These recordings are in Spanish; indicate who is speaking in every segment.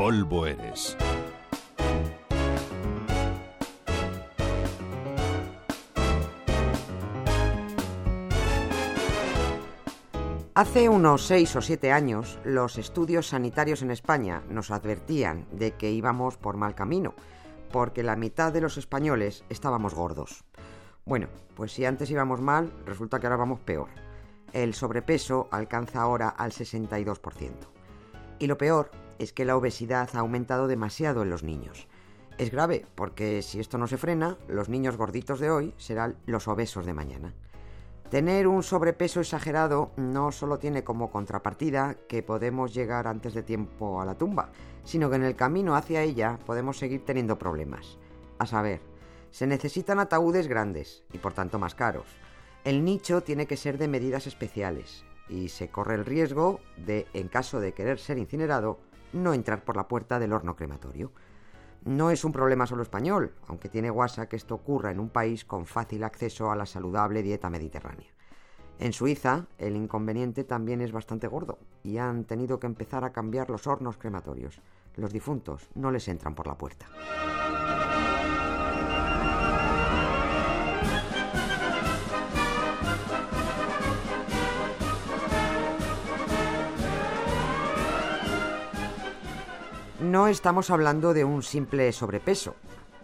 Speaker 1: polvo eres.
Speaker 2: Hace unos seis o siete años, los estudios sanitarios en España nos advertían de que íbamos por mal camino, porque la mitad de los españoles estábamos gordos. Bueno, pues si antes íbamos mal, resulta que ahora vamos peor. El sobrepeso alcanza ahora al 62%. Y lo peor es que la obesidad ha aumentado demasiado en los niños. Es grave porque si esto no se frena, los niños gorditos de hoy serán los obesos de mañana. Tener un sobrepeso exagerado no solo tiene como contrapartida que podemos llegar antes de tiempo a la tumba, sino que en el camino hacia ella podemos seguir teniendo problemas. A saber, se necesitan ataúdes grandes y por tanto más caros. El nicho tiene que ser de medidas especiales y se corre el riesgo de, en caso de querer ser incinerado, no entrar por la puerta del horno crematorio. No es un problema solo español, aunque tiene guasa que esto ocurra en un país con fácil acceso a la saludable dieta mediterránea. En Suiza, el inconveniente también es bastante gordo y han tenido que empezar a cambiar los hornos crematorios. Los difuntos no les entran por la puerta. No estamos hablando de un simple sobrepeso.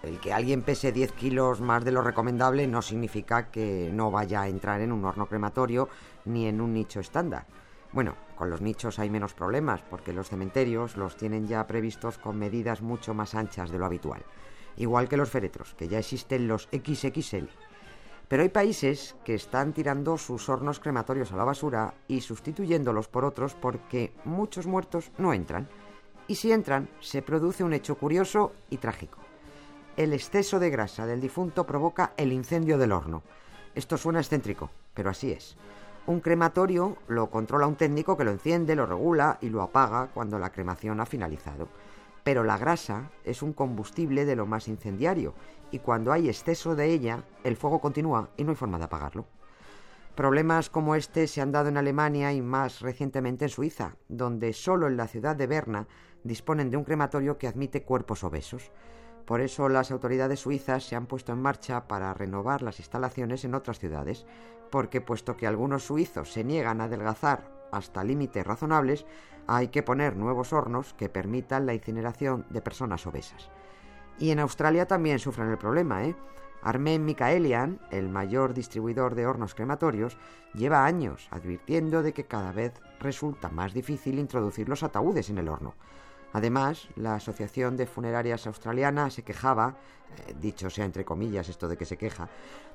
Speaker 2: El que alguien pese 10 kilos más de lo recomendable no significa que no vaya a entrar en un horno crematorio ni en un nicho estándar. Bueno, con los nichos hay menos problemas porque los cementerios los tienen ya previstos con medidas mucho más anchas de lo habitual. Igual que los féretros, que ya existen los XXL. Pero hay países que están tirando sus hornos crematorios a la basura y sustituyéndolos por otros porque muchos muertos no entran y si entran, se produce un hecho curioso y trágico. El exceso de grasa del difunto provoca el incendio del horno. Esto suena excéntrico, pero así es. Un crematorio lo controla un técnico que lo enciende, lo regula y lo apaga cuando la cremación ha finalizado. Pero la grasa es un combustible de lo más incendiario y cuando hay exceso de ella, el fuego continúa y no hay forma de apagarlo. Problemas como este se han dado en Alemania y más recientemente en Suiza, donde solo en la ciudad de Berna disponen de un crematorio que admite cuerpos obesos. Por eso las autoridades suizas se han puesto en marcha para renovar las instalaciones en otras ciudades, porque puesto que algunos suizos se niegan a adelgazar hasta límites razonables, hay que poner nuevos hornos que permitan la incineración de personas obesas. Y en Australia también sufren el problema, ¿eh? Armen Mikaelian, el mayor distribuidor de hornos crematorios, lleva años advirtiendo de que cada vez resulta más difícil introducir los ataúdes en el horno. Además, la Asociación de Funerarias Australiana se quejaba, eh, dicho sea entre comillas esto de que se queja,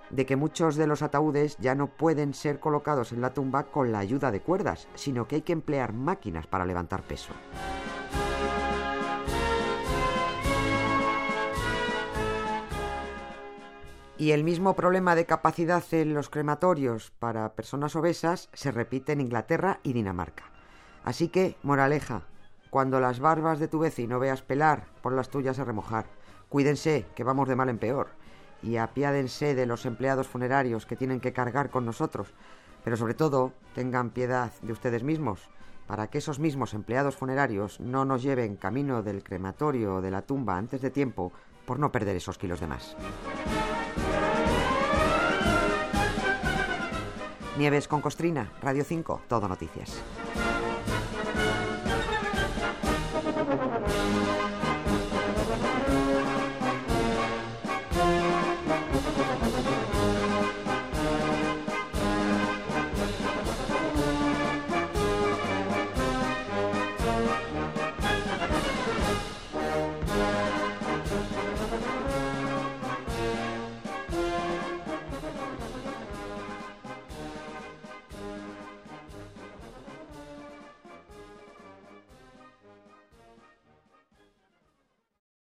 Speaker 2: de que muchos de los ataúdes ya no pueden ser colocados en la tumba con la ayuda de cuerdas, sino que hay que emplear máquinas para levantar peso. Y el mismo problema de capacidad en los crematorios para personas obesas se repite en Inglaterra y Dinamarca. Así que, moraleja, cuando las barbas de tu vecino veas pelar, por las tuyas a remojar. Cuídense, que vamos de mal en peor. Y apiádense de los empleados funerarios que tienen que cargar con nosotros. Pero sobre todo, tengan piedad de ustedes mismos, para que esos mismos empleados funerarios no nos lleven camino del crematorio o de la tumba antes de tiempo por no perder esos kilos de más. Nieves con Costrina, Radio 5, Todo Noticias.